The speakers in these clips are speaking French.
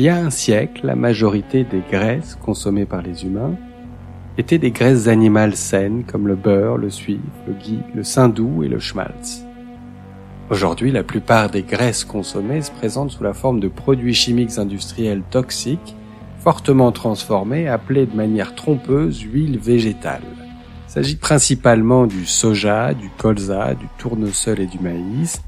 Il y a un siècle, la majorité des graisses consommées par les humains étaient des graisses animales saines comme le beurre, le suif, le ghee, le saindoux et le schmaltz. Aujourd'hui, la plupart des graisses consommées se présentent sous la forme de produits chimiques industriels toxiques, fortement transformés, appelés de manière trompeuse huile végétale. Il s'agit principalement du soja, du colza, du tournesol et du maïs,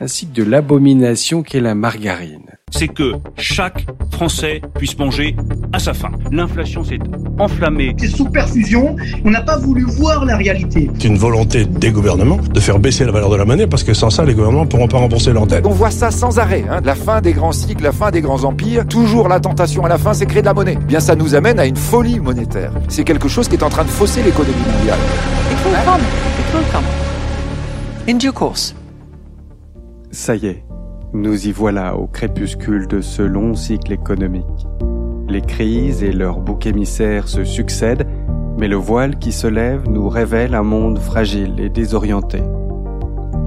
ainsi que de l'abomination qu'est la margarine. C'est que chaque Français puisse manger à sa faim. L'inflation s'est enflammée. C'est sous perfusion, on n'a pas voulu voir la réalité. C'est une volonté des gouvernements de faire baisser la valeur de la monnaie parce que sans ça, les gouvernements ne pourront pas rembourser leurs dettes. On voit ça sans arrêt, hein. la fin des grands cycles, la fin des grands empires. Toujours la tentation à la fin, c'est créer de la monnaie. Eh bien, ça nous amène à une folie monétaire. C'est quelque chose qui est en train de fausser l'économie mondiale. It will come. It will come. In due course. Ça y est, nous y voilà au crépuscule de ce long cycle économique. Les crises et leurs boucs émissaires se succèdent, mais le voile qui se lève nous révèle un monde fragile et désorienté.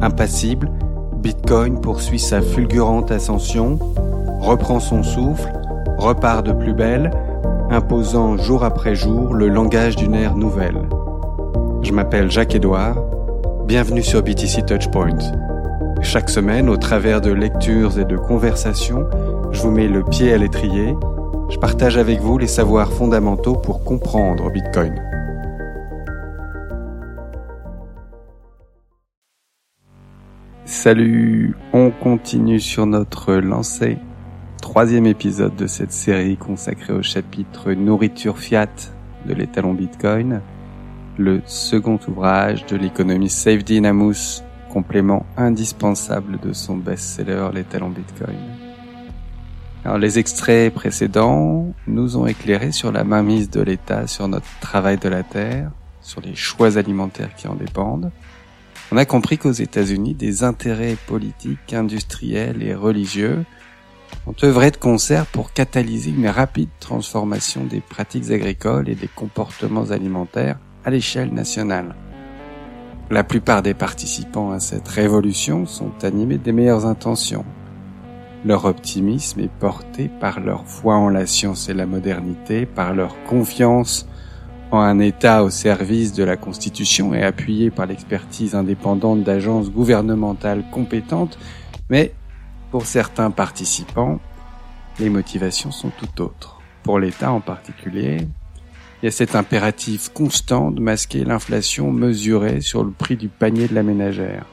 Impassible, Bitcoin poursuit sa fulgurante ascension, reprend son souffle, repart de plus belle, imposant jour après jour le langage d'une ère nouvelle. Je m'appelle Jacques-Édouard, bienvenue sur BTC Touchpoint. Chaque semaine, au travers de lectures et de conversations, je vous mets le pied à l'étrier. Je partage avec vous les savoirs fondamentaux pour comprendre Bitcoin. Salut, on continue sur notre lancée. Troisième épisode de cette série consacrée au chapitre Nourriture Fiat de l'étalon Bitcoin, le second ouvrage de l'économiste Safedin Amos complément indispensable de son best-seller Les Bitcoin. Alors, les extraits précédents nous ont éclairé sur la mainmise de l'État sur notre travail de la terre, sur les choix alimentaires qui en dépendent. On a compris qu'aux États-Unis, des intérêts politiques, industriels et religieux ont œuvré de concert pour catalyser une rapide transformation des pratiques agricoles et des comportements alimentaires à l'échelle nationale. La plupart des participants à cette révolution sont animés des meilleures intentions. Leur optimisme est porté par leur foi en la science et la modernité, par leur confiance en un État au service de la Constitution et appuyé par l'expertise indépendante d'agences gouvernementales compétentes, mais pour certains participants, les motivations sont tout autres. Pour l'État en particulier, il y a cet impératif constant de masquer l'inflation mesurée sur le prix du panier de la ménagère.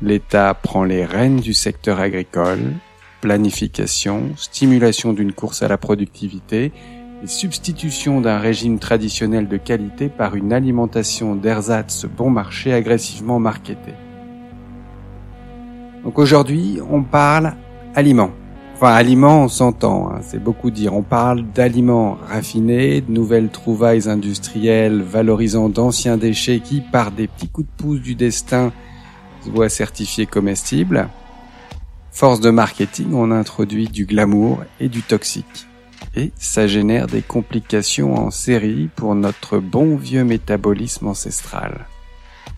L'État prend les rênes du secteur agricole, planification, stimulation d'une course à la productivité et substitution d'un régime traditionnel de qualité par une alimentation d'ersatz bon marché agressivement marketée. Donc aujourd'hui, on parle aliments. Enfin, aliments, on s'entend, hein, c'est beaucoup dire. On parle d'aliments raffinés, de nouvelles trouvailles industrielles valorisant d'anciens déchets qui, par des petits coups de pouce du destin, se voient certifiés comestibles. Force de marketing, on introduit du glamour et du toxique. Et ça génère des complications en série pour notre bon vieux métabolisme ancestral.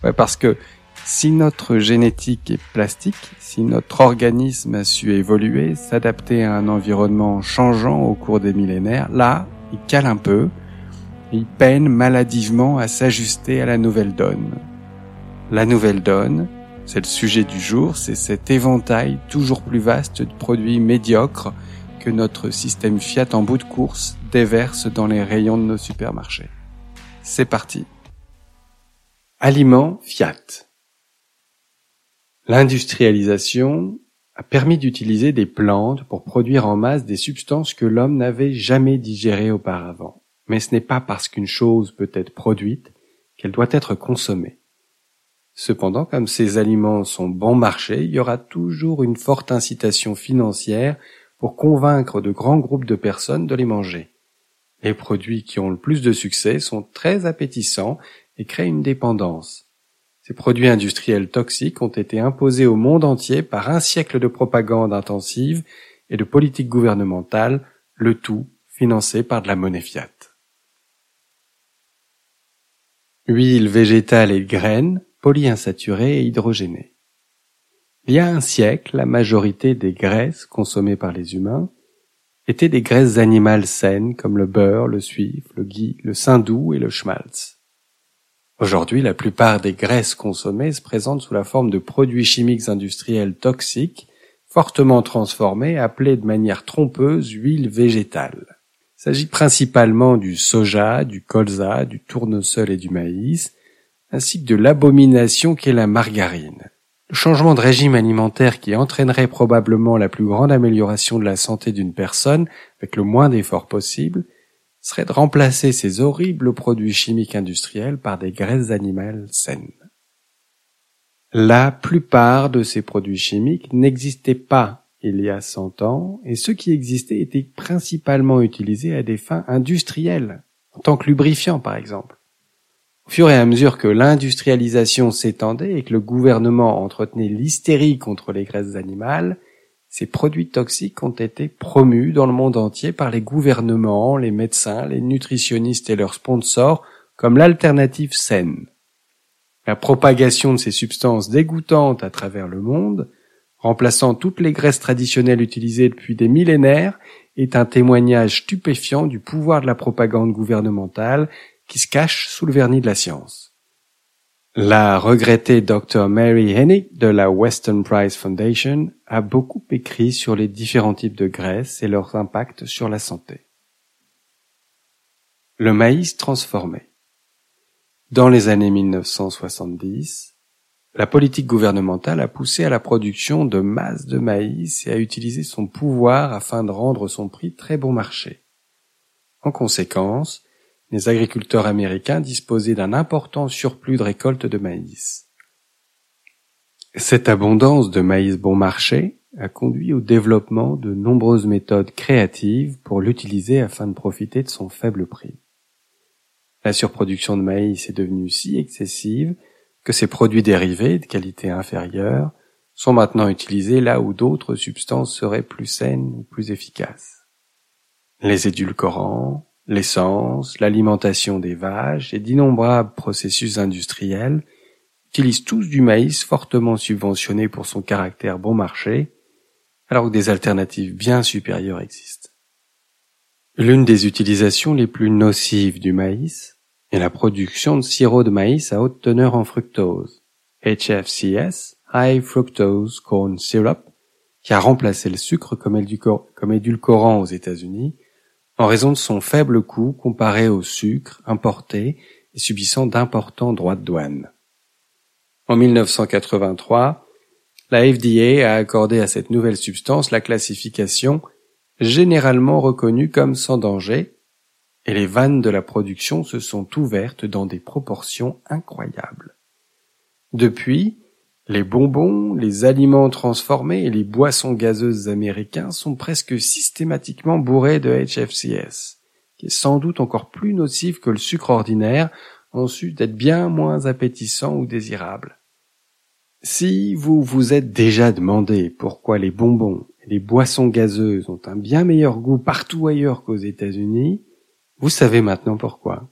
Ouais, parce que si notre génétique est plastique, si notre organisme a su évoluer, s'adapter à un environnement changeant au cours des millénaires, là, il cale un peu, il peine maladivement à s'ajuster à la nouvelle donne. La nouvelle donne, c'est le sujet du jour, c'est cet éventail toujours plus vaste de produits médiocres que notre système Fiat en bout de course déverse dans les rayons de nos supermarchés. C'est parti. Aliments Fiat. L'industrialisation a permis d'utiliser des plantes pour produire en masse des substances que l'homme n'avait jamais digérées auparavant. Mais ce n'est pas parce qu'une chose peut être produite qu'elle doit être consommée. Cependant, comme ces aliments sont bon marché, il y aura toujours une forte incitation financière pour convaincre de grands groupes de personnes de les manger. Les produits qui ont le plus de succès sont très appétissants et créent une dépendance. Ces produits industriels toxiques ont été imposés au monde entier par un siècle de propagande intensive et de politique gouvernementale, le tout financé par de la monnaie fiat. Huile végétale et graines, polyinsaturées et hydrogénées. Il y a un siècle, la majorité des graisses consommées par les humains étaient des graisses animales saines comme le beurre, le suif, le ghee, le saindoux et le schmaltz. Aujourd'hui, la plupart des graisses consommées se présentent sous la forme de produits chimiques industriels toxiques, fortement transformés, appelés de manière trompeuse huile végétale. Il s'agit principalement du soja, du colza, du tournesol et du maïs, ainsi que de l'abomination qu'est la margarine. Le changement de régime alimentaire qui entraînerait probablement la plus grande amélioration de la santé d'une personne avec le moins d'efforts possible serait de remplacer ces horribles produits chimiques industriels par des graisses animales saines. La plupart de ces produits chimiques n'existaient pas il y a 100 ans et ceux qui existaient étaient principalement utilisés à des fins industrielles, en tant que lubrifiants par exemple. Au fur et à mesure que l'industrialisation s'étendait et que le gouvernement entretenait l'hystérie contre les graisses animales, ces produits toxiques ont été promus dans le monde entier par les gouvernements, les médecins, les nutritionnistes et leurs sponsors comme l'alternative saine. La propagation de ces substances dégoûtantes à travers le monde, remplaçant toutes les graisses traditionnelles utilisées depuis des millénaires, est un témoignage stupéfiant du pouvoir de la propagande gouvernementale qui se cache sous le vernis de la science. La regrettée Dr. Mary Hennig de la Western Prize Foundation a beaucoup écrit sur les différents types de graisses et leurs impacts sur la santé. Le maïs transformé. Dans les années 1970, la politique gouvernementale a poussé à la production de masse de maïs et a utilisé son pouvoir afin de rendre son prix très bon marché. En conséquence, les agriculteurs américains disposaient d'un important surplus de récolte de maïs. Cette abondance de maïs bon marché a conduit au développement de nombreuses méthodes créatives pour l'utiliser afin de profiter de son faible prix. La surproduction de maïs est devenue si excessive que ces produits dérivés de qualité inférieure sont maintenant utilisés là où d'autres substances seraient plus saines ou plus efficaces. Les édulcorants, L'essence, l'alimentation des vaches et d'innombrables processus industriels utilisent tous du maïs fortement subventionné pour son caractère bon marché, alors que des alternatives bien supérieures existent. L'une des utilisations les plus nocives du maïs est la production de sirop de maïs à haute teneur en fructose, HFCS, High Fructose Corn Syrup, qui a remplacé le sucre comme édulcorant aux États-Unis en raison de son faible coût comparé au sucre importé et subissant d'importants droits de douane. En 1983, la FDA a accordé à cette nouvelle substance la classification généralement reconnue comme sans danger, et les vannes de la production se sont ouvertes dans des proportions incroyables. Depuis, les bonbons, les aliments transformés et les boissons gazeuses américains sont presque systématiquement bourrés de HFCS, qui est sans doute encore plus nocif que le sucre ordinaire, en sus d'être bien moins appétissant ou désirable. Si vous vous êtes déjà demandé pourquoi les bonbons et les boissons gazeuses ont un bien meilleur goût partout ailleurs qu'aux États-Unis, vous savez maintenant pourquoi.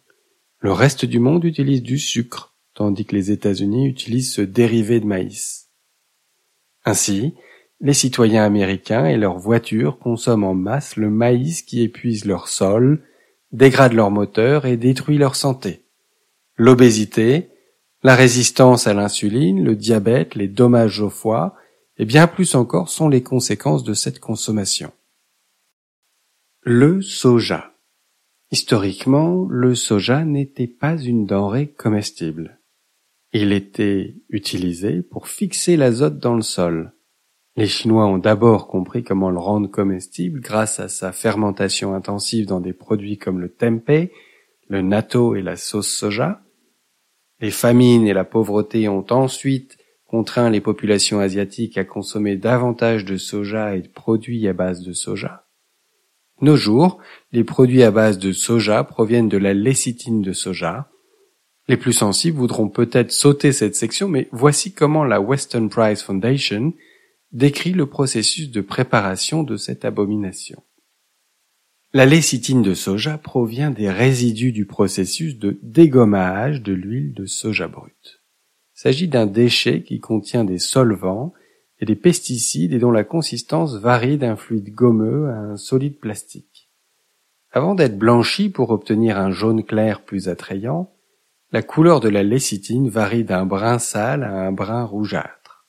Le reste du monde utilise du sucre tandis que les États-Unis utilisent ce dérivé de maïs. Ainsi, les citoyens américains et leurs voitures consomment en masse le maïs qui épuise leur sol, dégrade leur moteur et détruit leur santé. L'obésité, la résistance à l'insuline, le diabète, les dommages au foie, et bien plus encore sont les conséquences de cette consommation. Le soja. Historiquement, le soja n'était pas une denrée comestible. Il était utilisé pour fixer l'azote dans le sol. Les Chinois ont d'abord compris comment le rendre comestible grâce à sa fermentation intensive dans des produits comme le tempeh, le natto et la sauce soja. Les famines et la pauvreté ont ensuite contraint les populations asiatiques à consommer davantage de soja et de produits à base de soja. Nos jours, les produits à base de soja proviennent de la lécithine de soja, les plus sensibles voudront peut-être sauter cette section, mais voici comment la Western Prize Foundation décrit le processus de préparation de cette abomination. La lécithine de soja provient des résidus du processus de dégommage de l'huile de soja brute. Il s'agit d'un déchet qui contient des solvants et des pesticides et dont la consistance varie d'un fluide gommeux à un solide plastique. Avant d'être blanchi pour obtenir un jaune clair plus attrayant, la couleur de la lécithine varie d'un brun sale à un brun rougeâtre.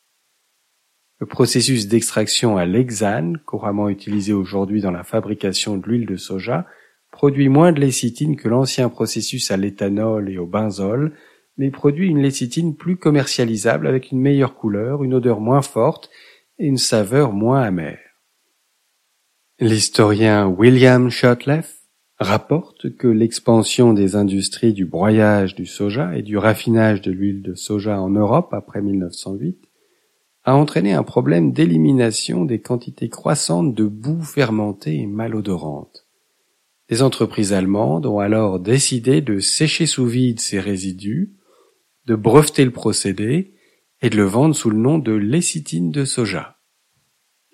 Le processus d'extraction à l'hexane, couramment utilisé aujourd'hui dans la fabrication de l'huile de soja, produit moins de lécithine que l'ancien processus à l'éthanol et au benzol, mais produit une lécithine plus commercialisable avec une meilleure couleur, une odeur moins forte et une saveur moins amère. L'historien William Shotleff rapporte que l'expansion des industries du broyage du soja et du raffinage de l'huile de soja en Europe après 1908 a entraîné un problème d'élimination des quantités croissantes de boue fermentée et malodorante. Les entreprises allemandes ont alors décidé de sécher sous vide ces résidus de breveter le procédé et de le vendre sous le nom de lécithine de soja.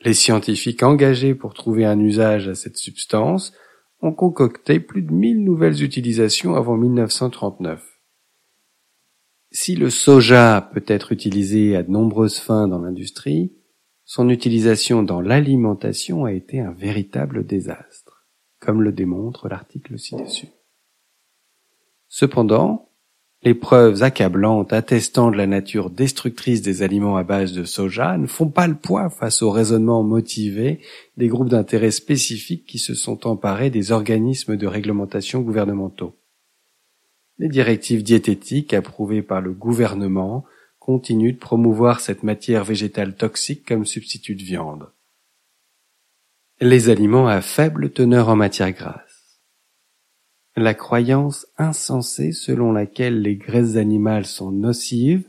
Les scientifiques engagés pour trouver un usage à cette substance ont concocté plus de 1000 nouvelles utilisations avant 1939. Si le soja peut être utilisé à de nombreuses fins dans l'industrie, son utilisation dans l'alimentation a été un véritable désastre, comme le démontre l'article ci-dessus. Cependant, les preuves accablantes attestant de la nature destructrice des aliments à base de soja ne font pas le poids face au raisonnement motivé des groupes d'intérêt spécifiques qui se sont emparés des organismes de réglementation gouvernementaux. Les directives diététiques approuvées par le gouvernement continuent de promouvoir cette matière végétale toxique comme substitut de viande. Les aliments à faible teneur en matière grasse. La croyance insensée selon laquelle les graisses animales sont nocives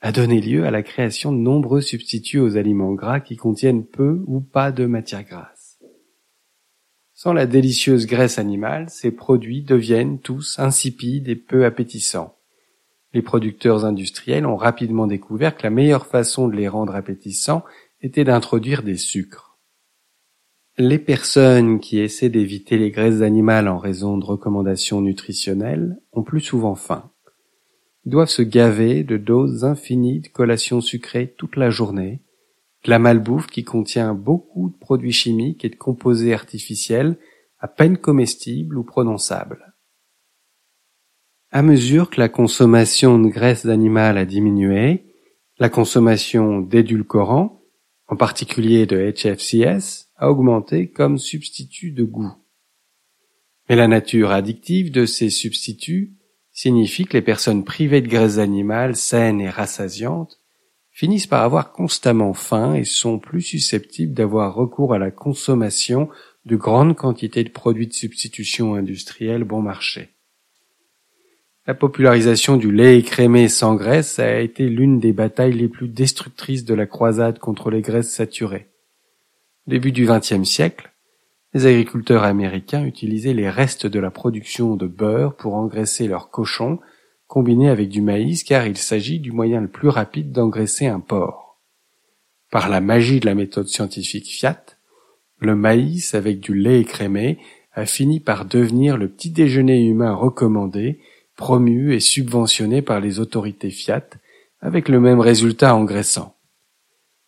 a donné lieu à la création de nombreux substituts aux aliments gras qui contiennent peu ou pas de matière grasse. Sans la délicieuse graisse animale, ces produits deviennent tous insipides et peu appétissants. Les producteurs industriels ont rapidement découvert que la meilleure façon de les rendre appétissants était d'introduire des sucres. Les personnes qui essaient d'éviter les graisses animales en raison de recommandations nutritionnelles ont plus souvent faim. Ils doivent se gaver de doses infinies de collations sucrées toute la journée, de la malbouffe qui contient beaucoup de produits chimiques et de composés artificiels à peine comestibles ou prononçables. À mesure que la consommation de graisses animales a diminué, la consommation d'édulcorants, en particulier de HFCS, a augmenté comme substitut de goût. Mais la nature addictive de ces substituts signifie que les personnes privées de graisses animales saines et rassasiantes finissent par avoir constamment faim et sont plus susceptibles d'avoir recours à la consommation de grandes quantités de produits de substitution industriels bon marché. La popularisation du lait écrémé sans graisse a été l'une des batailles les plus destructrices de la croisade contre les graisses saturées début du XXe siècle, les agriculteurs américains utilisaient les restes de la production de beurre pour engraisser leurs cochons, combinés avec du maïs car il s'agit du moyen le plus rapide d'engraisser un porc. Par la magie de la méthode scientifique Fiat, le maïs avec du lait écrémé a fini par devenir le petit déjeuner humain recommandé, promu et subventionné par les autorités Fiat, avec le même résultat engraissant.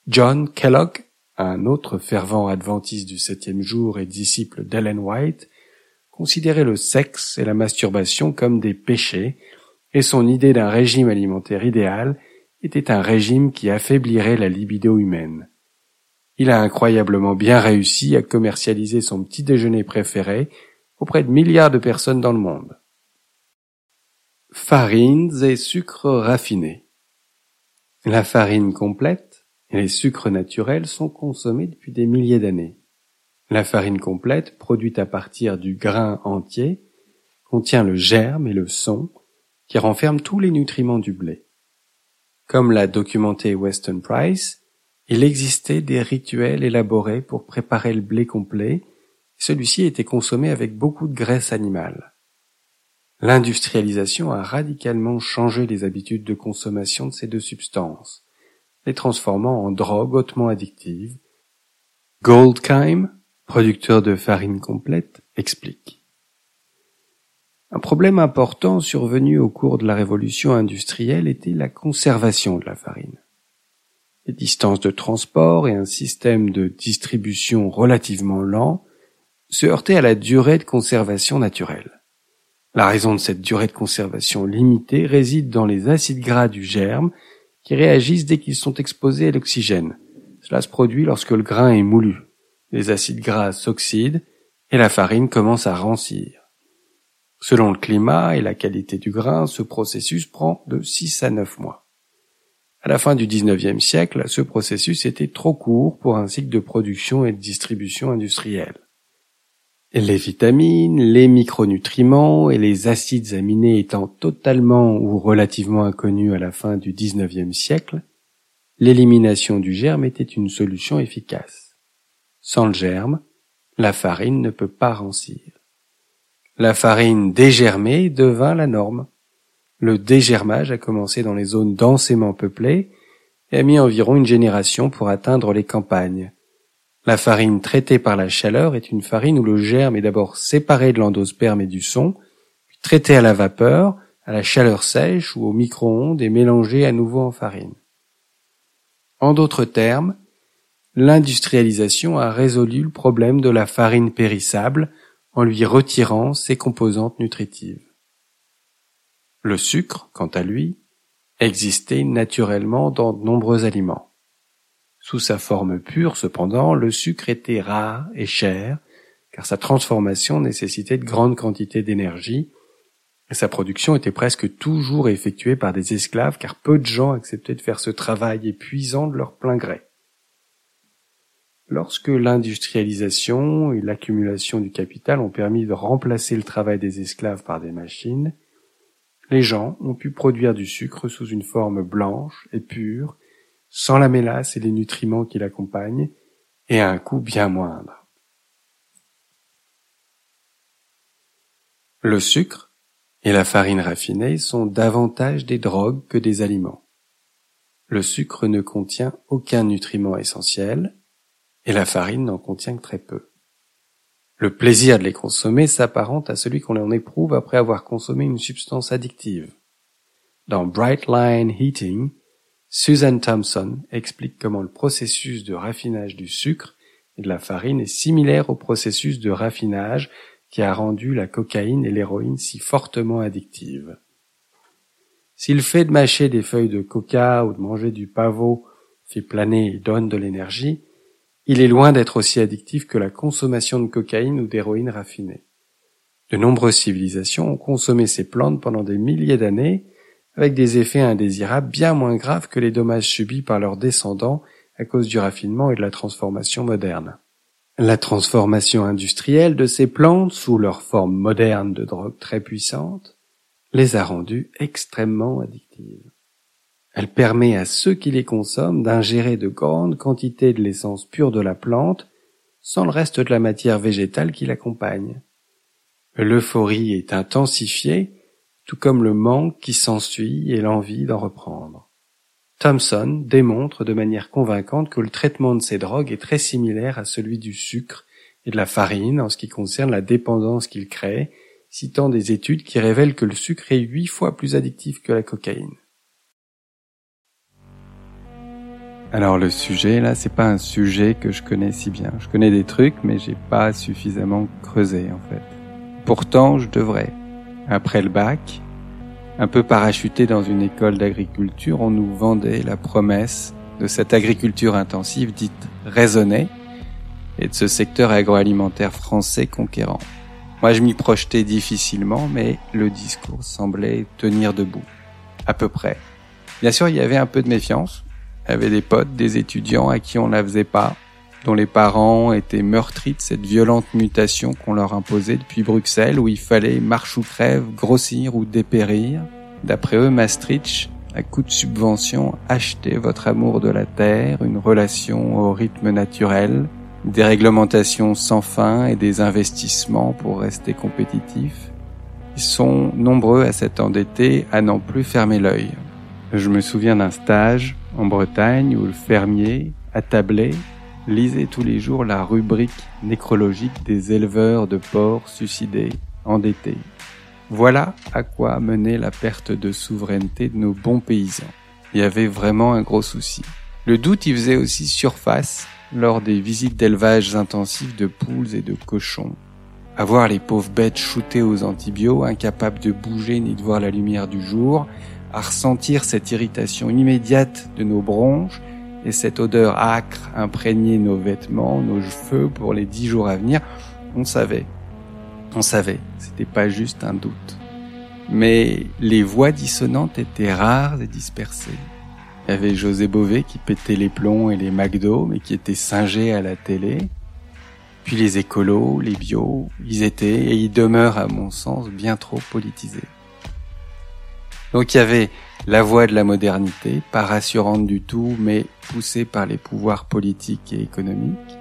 John Kellogg un autre fervent adventiste du septième jour et disciple d'Ellen White, considérait le sexe et la masturbation comme des péchés, et son idée d'un régime alimentaire idéal était un régime qui affaiblirait la libido humaine. Il a incroyablement bien réussi à commercialiser son petit déjeuner préféré auprès de milliards de personnes dans le monde. Farines et sucres raffinés. La farine complète les sucres naturels sont consommés depuis des milliers d'années. La farine complète, produite à partir du grain entier, contient le germe et le son qui renferment tous les nutriments du blé. Comme l'a documenté Weston Price, il existait des rituels élaborés pour préparer le blé complet, celui-ci était consommé avec beaucoup de graisse animale. L'industrialisation a radicalement changé les habitudes de consommation de ces deux substances les transformant en drogue hautement addictive. Goldkheim, producteur de farine complète, explique. Un problème important survenu au cours de la révolution industrielle était la conservation de la farine. les distances de transport et un système de distribution relativement lent se heurtaient à la durée de conservation naturelle. La raison de cette durée de conservation limitée réside dans les acides gras du germe qui réagissent dès qu'ils sont exposés à l'oxygène. Cela se produit lorsque le grain est moulu. Les acides gras s'oxydent et la farine commence à rancir. Selon le climat et la qualité du grain, ce processus prend de 6 à 9 mois. À la fin du XIXe siècle, ce processus était trop court pour un cycle de production et de distribution industrielle. Les vitamines, les micronutriments et les acides aminés étant totalement ou relativement inconnus à la fin du XIXe siècle, l'élimination du germe était une solution efficace. Sans le germe, la farine ne peut pas rancir. La farine dégermée devint la norme. Le dégermage a commencé dans les zones densément peuplées et a mis environ une génération pour atteindre les campagnes. La farine traitée par la chaleur est une farine où le germe est d'abord séparé de l'endosperme et du son, puis traité à la vapeur, à la chaleur sèche ou au micro-ondes et mélangé à nouveau en farine. En d'autres termes, l'industrialisation a résolu le problème de la farine périssable en lui retirant ses composantes nutritives. Le sucre, quant à lui, existait naturellement dans de nombreux aliments. Sous sa forme pure, cependant, le sucre était rare et cher, car sa transformation nécessitait de grandes quantités d'énergie, et sa production était presque toujours effectuée par des esclaves, car peu de gens acceptaient de faire ce travail épuisant de leur plein gré. Lorsque l'industrialisation et l'accumulation du capital ont permis de remplacer le travail des esclaves par des machines, les gens ont pu produire du sucre sous une forme blanche et pure, sans la mélasse et les nutriments qui l'accompagnent, et à un coût bien moindre. Le sucre et la farine raffinée sont davantage des drogues que des aliments. Le sucre ne contient aucun nutriment essentiel, et la farine n'en contient que très peu. Le plaisir de les consommer s'apparente à celui qu'on en éprouve après avoir consommé une substance addictive. Dans Bright Line Heating, Susan Thompson explique comment le processus de raffinage du sucre et de la farine est similaire au processus de raffinage qui a rendu la cocaïne et l'héroïne si fortement addictives. Si le fait de mâcher des feuilles de coca ou de manger du pavot fait planer et donne de l'énergie, il est loin d'être aussi addictif que la consommation de cocaïne ou d'héroïne raffinée. De nombreuses civilisations ont consommé ces plantes pendant des milliers d'années, avec des effets indésirables bien moins graves que les dommages subis par leurs descendants à cause du raffinement et de la transformation moderne. La transformation industrielle de ces plantes, sous leur forme moderne de drogue très puissante, les a rendues extrêmement addictives. Elle permet à ceux qui les consomment d'ingérer de grandes quantités de l'essence pure de la plante sans le reste de la matière végétale qui l'accompagne. L'euphorie est intensifiée, tout comme le manque qui s'ensuit et l'envie d'en reprendre. Thomson démontre de manière convaincante que le traitement de ces drogues est très similaire à celui du sucre et de la farine en ce qui concerne la dépendance qu'il crée, citant des études qui révèlent que le sucre est huit fois plus addictif que la cocaïne. Alors le sujet là, c'est pas un sujet que je connais si bien. Je connais des trucs, mais j'ai pas suffisamment creusé en fait. Pourtant, je devrais. Après le bac, un peu parachuté dans une école d'agriculture, on nous vendait la promesse de cette agriculture intensive dite raisonnée et de ce secteur agroalimentaire français conquérant. Moi, je m'y projetais difficilement, mais le discours semblait tenir debout. À peu près. Bien sûr, il y avait un peu de méfiance, avait des potes, des étudiants à qui on la faisait pas, dont les parents étaient meurtris de cette violente mutation qu'on leur imposait depuis Bruxelles où il fallait marche ou crève, grossir ou dépérir. D'après eux, Maastricht, à coup de subvention, achetait votre amour de la terre, une relation au rythme naturel, des réglementations sans fin et des investissements pour rester compétitifs. Ils sont nombreux à s'être endettés, à n'en plus fermer l'œil. Je me souviens d'un stage en Bretagne où le fermier, attablé, lisait tous les jours la rubrique nécrologique des éleveurs de porcs suicidés, endettés. Voilà à quoi menait la perte de souveraineté de nos bons paysans. Il y avait vraiment un gros souci. Le doute y faisait aussi surface lors des visites d'élevage intensifs de poules et de cochons. À voir les pauvres bêtes shootées aux antibiotiques, incapables de bouger ni de voir la lumière du jour, à ressentir cette irritation immédiate de nos bronches et cette odeur âcre imprégner nos vêtements, nos cheveux pour les dix jours à venir, on savait. On savait, c'était pas juste un doute. Mais les voix dissonantes étaient rares et dispersées. Il y avait José Bové qui pétait les plombs et les McDo, mais qui était singé à la télé. Puis les écolos, les bios, ils étaient et ils demeurent, à mon sens, bien trop politisés. Donc il y avait la voix de la modernité, pas rassurante du tout, mais poussée par les pouvoirs politiques et économiques.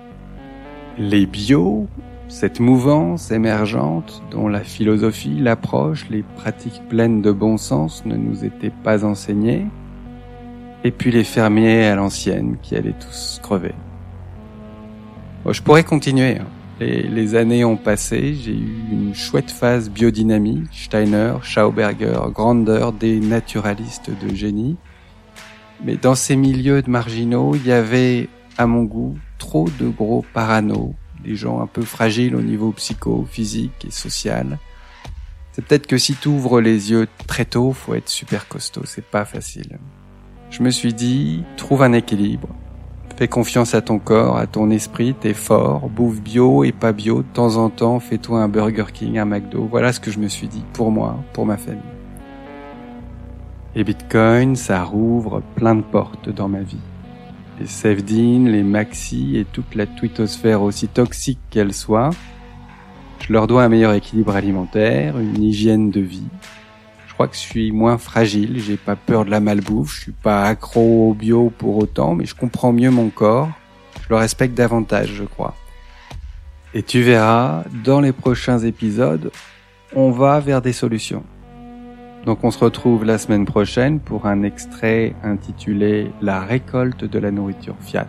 Les bios, cette mouvance émergente dont la philosophie, l'approche, les pratiques pleines de bon sens ne nous étaient pas enseignées. Et puis les fermiers à l'ancienne qui allaient tous crever. je pourrais continuer. Hein. Les, les, années ont passé, j'ai eu une chouette phase biodynamique, Steiner, Schauberger, Grander, des naturalistes de génie. Mais dans ces milieux de marginaux, il y avait, à mon goût, trop de gros parano, des gens un peu fragiles au niveau psycho, physique et social. C'est peut-être que si tu ouvres les yeux très tôt, faut être super costaud, c'est pas facile. Je me suis dit, trouve un équilibre, Fais confiance à ton corps, à ton esprit, t'es fort, bouffe bio et pas bio, de temps en temps, fais-toi un Burger King, un McDo. Voilà ce que je me suis dit, pour moi, pour ma famille. Et Bitcoin, ça rouvre plein de portes dans ma vie. Les Sevdin, les Maxi et toute la twittosphère aussi toxique qu'elle soit, je leur dois un meilleur équilibre alimentaire, une hygiène de vie, crois que je suis moins fragile, j'ai pas peur de la malbouffe, je suis pas accro au bio pour autant, mais je comprends mieux mon corps, je le respecte davantage, je crois. Et tu verras, dans les prochains épisodes, on va vers des solutions. Donc on se retrouve la semaine prochaine pour un extrait intitulé La récolte de la nourriture Fiat.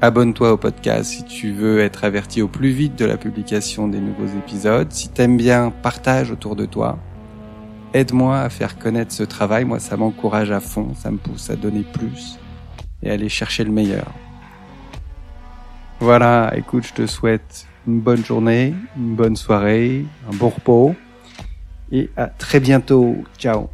Abonne-toi au podcast si tu veux être averti au plus vite de la publication des nouveaux épisodes. Si t'aimes bien, partage autour de toi aide-moi à faire connaître ce travail. Moi, ça m'encourage à fond, ça me pousse à donner plus et à aller chercher le meilleur. Voilà, écoute, je te souhaite une bonne journée, une bonne soirée, un bon repos et à très bientôt. Ciao